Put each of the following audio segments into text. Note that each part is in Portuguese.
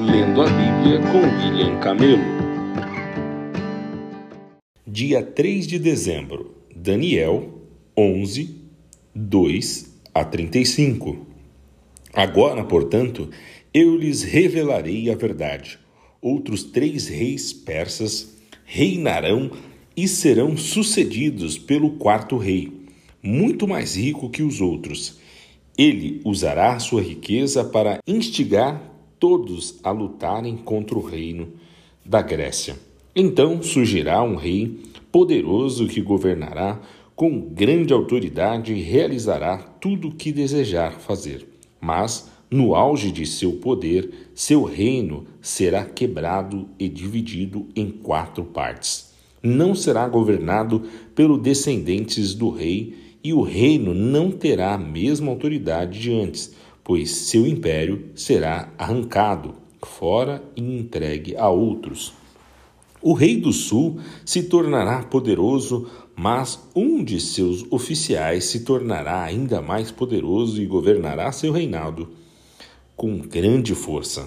Lendo a Bíblia com William Camelo. Dia 3 de dezembro, Daniel 11, 2 a 35. Agora, portanto, eu lhes revelarei a verdade. Outros três reis persas reinarão e serão sucedidos pelo quarto rei, muito mais rico que os outros. Ele usará sua riqueza para instigar todos a lutarem contra o reino da Grécia. Então surgirá um rei poderoso que governará com grande autoridade e realizará tudo o que desejar fazer. Mas, no auge de seu poder, seu reino será quebrado e dividido em quatro partes. Não será governado pelos descendentes do rei, e o reino não terá a mesma autoridade de antes pois seu império será arrancado fora e entregue a outros. O rei do sul se tornará poderoso, mas um de seus oficiais se tornará ainda mais poderoso e governará seu reinado com grande força.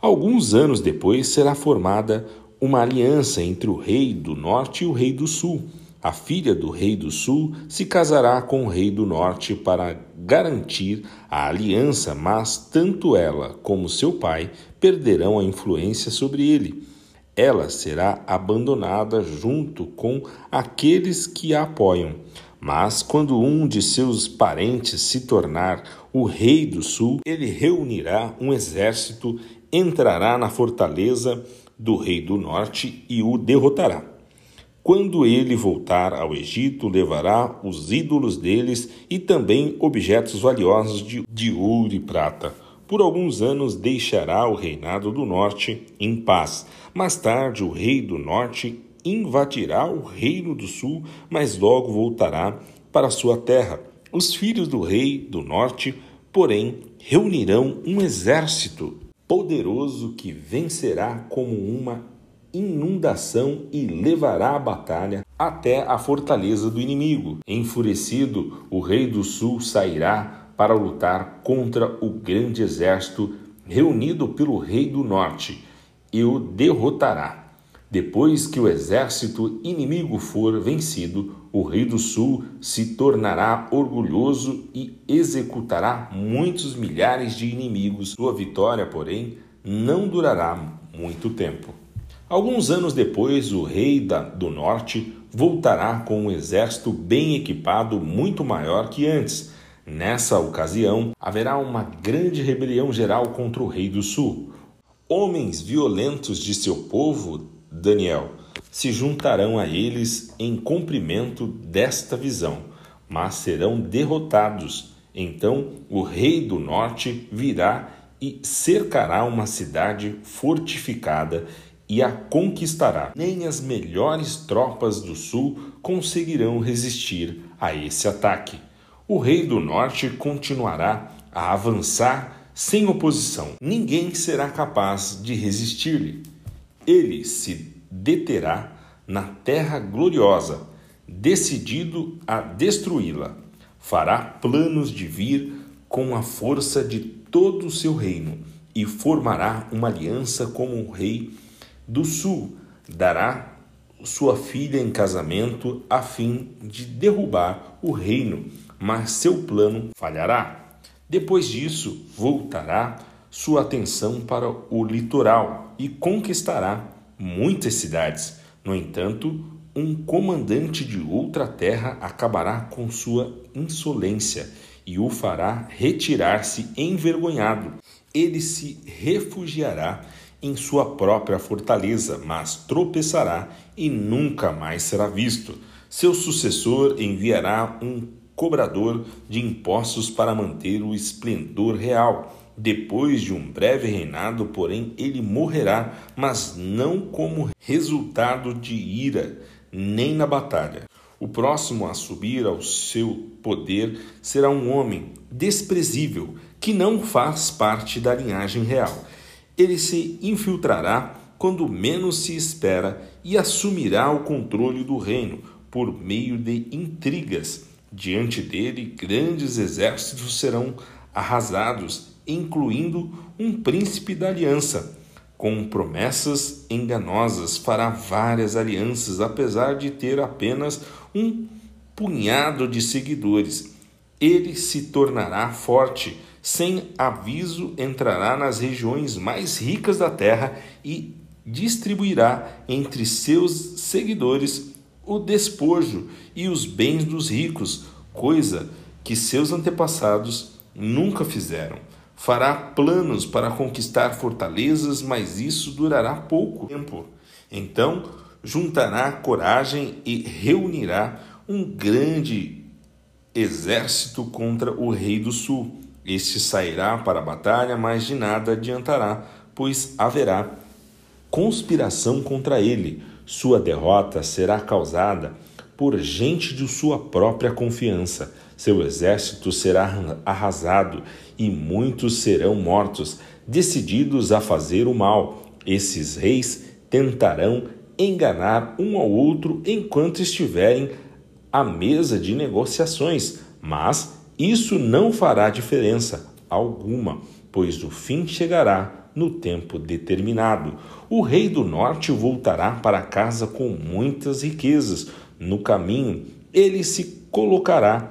Alguns anos depois será formada uma aliança entre o rei do norte e o rei do sul a filha do rei do sul se casará com o rei do norte para garantir a aliança, mas tanto ela como seu pai perderão a influência sobre ele. Ela será abandonada junto com aqueles que a apoiam. Mas quando um de seus parentes se tornar o rei do sul, ele reunirá um exército, entrará na fortaleza do rei do norte e o derrotará. Quando ele voltar ao Egito, levará os ídolos deles e também objetos valiosos de, de ouro e prata. Por alguns anos deixará o reinado do norte em paz. Mais tarde, o rei do norte invadirá o reino do sul, mas logo voltará para sua terra. Os filhos do rei do norte, porém, reunirão um exército poderoso que vencerá como uma inundação e levará a batalha até a fortaleza do inimigo. Enfurecido, o rei do sul sairá para lutar contra o grande exército reunido pelo rei do norte e o derrotará. Depois que o exército inimigo for vencido, o rei do sul se tornará orgulhoso e executará muitos milhares de inimigos. Sua vitória, porém, não durará muito tempo. Alguns anos depois, o rei da, do norte voltará com um exército bem equipado, muito maior que antes. Nessa ocasião, haverá uma grande rebelião geral contra o rei do sul. Homens violentos de seu povo, Daniel, se juntarão a eles em cumprimento desta visão, mas serão derrotados. Então o rei do norte virá e cercará uma cidade fortificada e a conquistará. Nem as melhores tropas do sul conseguirão resistir a esse ataque. O rei do norte continuará a avançar sem oposição. Ninguém será capaz de resistir-lhe. Ele se deterá na terra gloriosa, decidido a destruí-la. Fará planos de vir com a força de todo o seu reino e formará uma aliança com o rei do sul dará sua filha em casamento a fim de derrubar o reino, mas seu plano falhará. Depois disso, voltará sua atenção para o litoral e conquistará muitas cidades. No entanto, um comandante de outra terra acabará com sua insolência e o fará retirar-se envergonhado. Ele se refugiará em sua própria fortaleza, mas tropeçará e nunca mais será visto. Seu sucessor enviará um cobrador de impostos para manter o esplendor real. Depois de um breve reinado, porém, ele morrerá, mas não como resultado de ira, nem na batalha. O próximo a subir ao seu poder será um homem desprezível, que não faz parte da linhagem real ele se infiltrará quando menos se espera e assumirá o controle do reino por meio de intrigas. Diante dele, grandes exércitos serão arrasados, incluindo um príncipe da aliança. Com promessas enganosas, fará várias alianças, apesar de ter apenas um punhado de seguidores. Ele se tornará forte, sem aviso entrará nas regiões mais ricas da terra e distribuirá entre seus seguidores o despojo e os bens dos ricos, coisa que seus antepassados nunca fizeram. Fará planos para conquistar fortalezas, mas isso durará pouco tempo. Então juntará coragem e reunirá um grande exército contra o rei do sul. Este sairá para a batalha, mas de nada adiantará, pois haverá conspiração contra ele. Sua derrota será causada por gente de sua própria confiança. Seu exército será arrasado e muitos serão mortos, decididos a fazer o mal. Esses reis tentarão enganar um ao outro enquanto estiverem à mesa de negociações, mas isso não fará diferença alguma, pois o fim chegará no tempo determinado. O rei do norte voltará para casa com muitas riquezas. No caminho, ele se colocará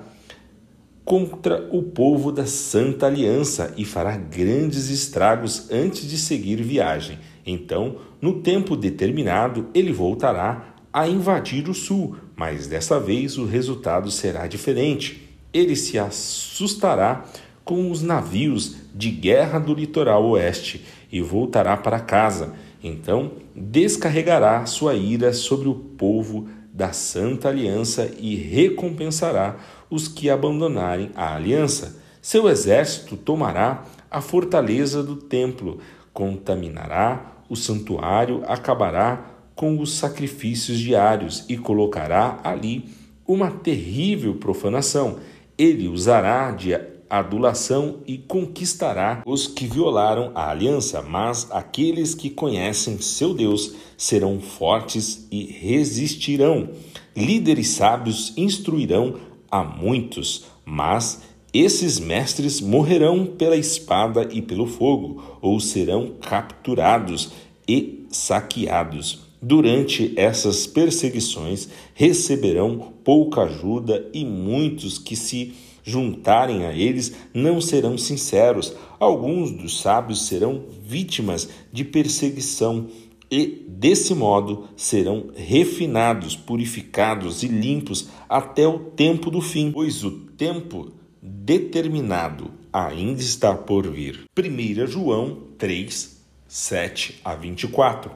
contra o povo da Santa Aliança e fará grandes estragos antes de seguir viagem. Então, no tempo determinado, ele voltará a invadir o sul, mas dessa vez o resultado será diferente. Ele se assustará com os navios de guerra do litoral oeste e voltará para casa. Então descarregará sua ira sobre o povo da Santa Aliança e recompensará os que abandonarem a aliança. Seu exército tomará a fortaleza do templo, contaminará o santuário, acabará com os sacrifícios diários e colocará ali uma terrível profanação. Ele usará de adulação e conquistará os que violaram a aliança, mas aqueles que conhecem seu Deus serão fortes e resistirão. Líderes sábios instruirão a muitos, mas esses mestres morrerão pela espada e pelo fogo, ou serão capturados e saqueados. Durante essas perseguições receberão pouca ajuda e muitos que se juntarem a eles não serão sinceros. Alguns dos sábios serão vítimas de perseguição e, desse modo, serão refinados, purificados e limpos até o tempo do fim, pois o tempo determinado ainda está por vir. 1 João 3, 7 a 24.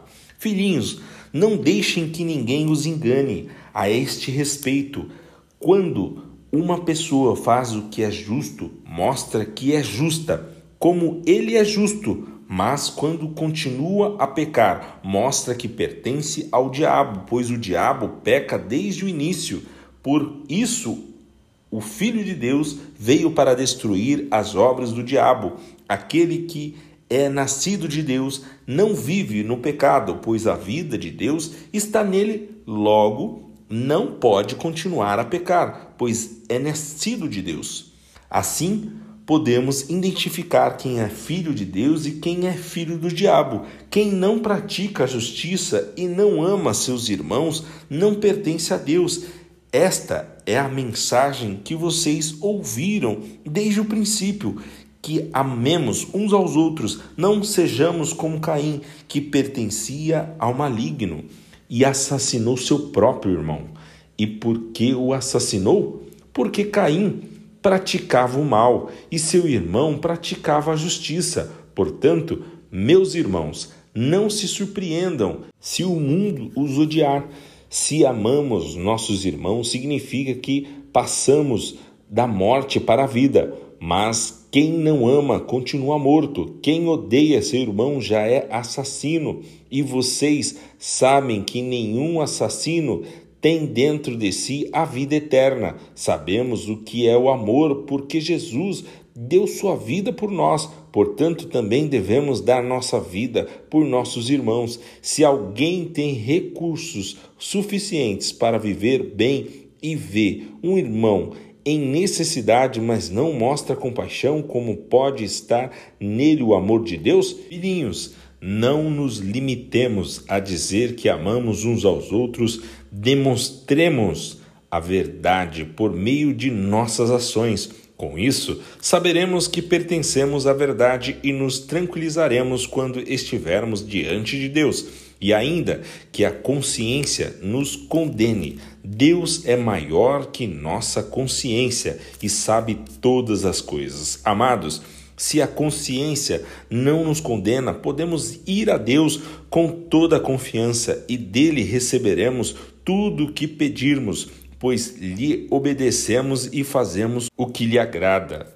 Filhinhos, não deixem que ninguém os engane a este respeito. Quando uma pessoa faz o que é justo, mostra que é justa, como ele é justo, mas quando continua a pecar, mostra que pertence ao diabo, pois o diabo peca desde o início. Por isso, o Filho de Deus veio para destruir as obras do diabo. Aquele que é nascido de Deus não vive no pecado, pois a vida de Deus está nele. Logo, não pode continuar a pecar, pois é nascido de Deus. Assim, podemos identificar quem é filho de Deus e quem é filho do diabo. Quem não pratica a justiça e não ama seus irmãos não pertence a Deus. Esta é a mensagem que vocês ouviram desde o princípio. Que amemos uns aos outros, não sejamos como Caim, que pertencia ao maligno e assassinou seu próprio irmão. E por que o assassinou? Porque Caim praticava o mal e seu irmão praticava a justiça. Portanto, meus irmãos, não se surpreendam se o mundo os odiar. Se amamos nossos irmãos, significa que passamos da morte para a vida. Mas quem não ama continua morto. Quem odeia seu irmão já é assassino. E vocês sabem que nenhum assassino tem dentro de si a vida eterna. Sabemos o que é o amor, porque Jesus deu sua vida por nós. Portanto, também devemos dar nossa vida por nossos irmãos. Se alguém tem recursos suficientes para viver bem e vê um irmão em necessidade, mas não mostra compaixão, como pode estar nele o amor de Deus? Filhinhos, não nos limitemos a dizer que amamos uns aos outros, demonstremos a verdade por meio de nossas ações. Com isso, saberemos que pertencemos à verdade e nos tranquilizaremos quando estivermos diante de Deus. E ainda que a consciência nos condene, Deus é maior que nossa consciência e sabe todas as coisas. Amados, se a consciência não nos condena, podemos ir a Deus com toda a confiança e dele receberemos tudo o que pedirmos pois lhe obedecemos e fazemos o que lhe agrada.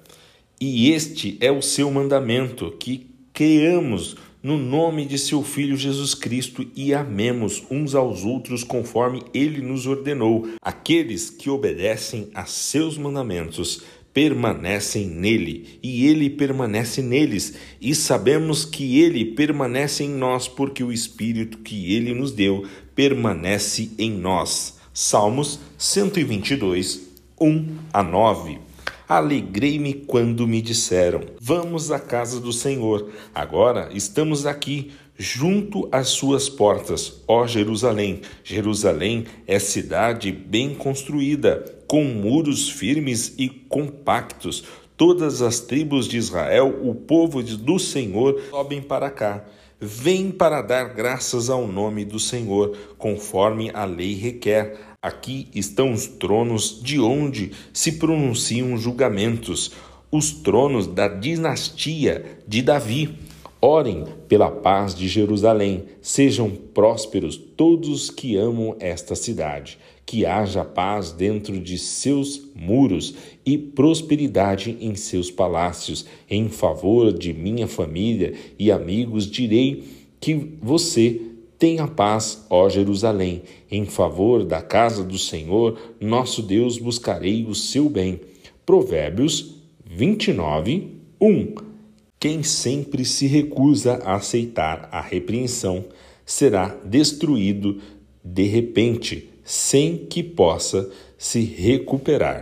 E este é o seu mandamento, que creamos no nome de seu Filho Jesus Cristo e amemos uns aos outros conforme ele nos ordenou. Aqueles que obedecem a seus mandamentos permanecem nele e ele permanece neles, e sabemos que ele permanece em nós porque o Espírito que ele nos deu permanece em nós. Salmos 122, 1 a 9. Alegrei-me quando me disseram: Vamos à casa do Senhor. Agora estamos aqui, junto às suas portas, ó Jerusalém. Jerusalém é cidade bem construída, com muros firmes e compactos. Todas as tribos de Israel, o povo do Senhor, sobem para cá. Vem para dar graças ao nome do Senhor, conforme a lei requer. Aqui estão os tronos de onde se pronunciam julgamentos, os tronos da dinastia de Davi. Orem pela paz de Jerusalém. Sejam prósperos todos que amam esta cidade. Que haja paz dentro de seus muros e prosperidade em seus palácios. Em favor de minha família e amigos, direi que você tenha paz, ó Jerusalém. Em favor da casa do Senhor, nosso Deus, buscarei o seu bem. Provérbios 29, 1. Quem sempre se recusa a aceitar a repreensão será destruído de repente, sem que possa se recuperar.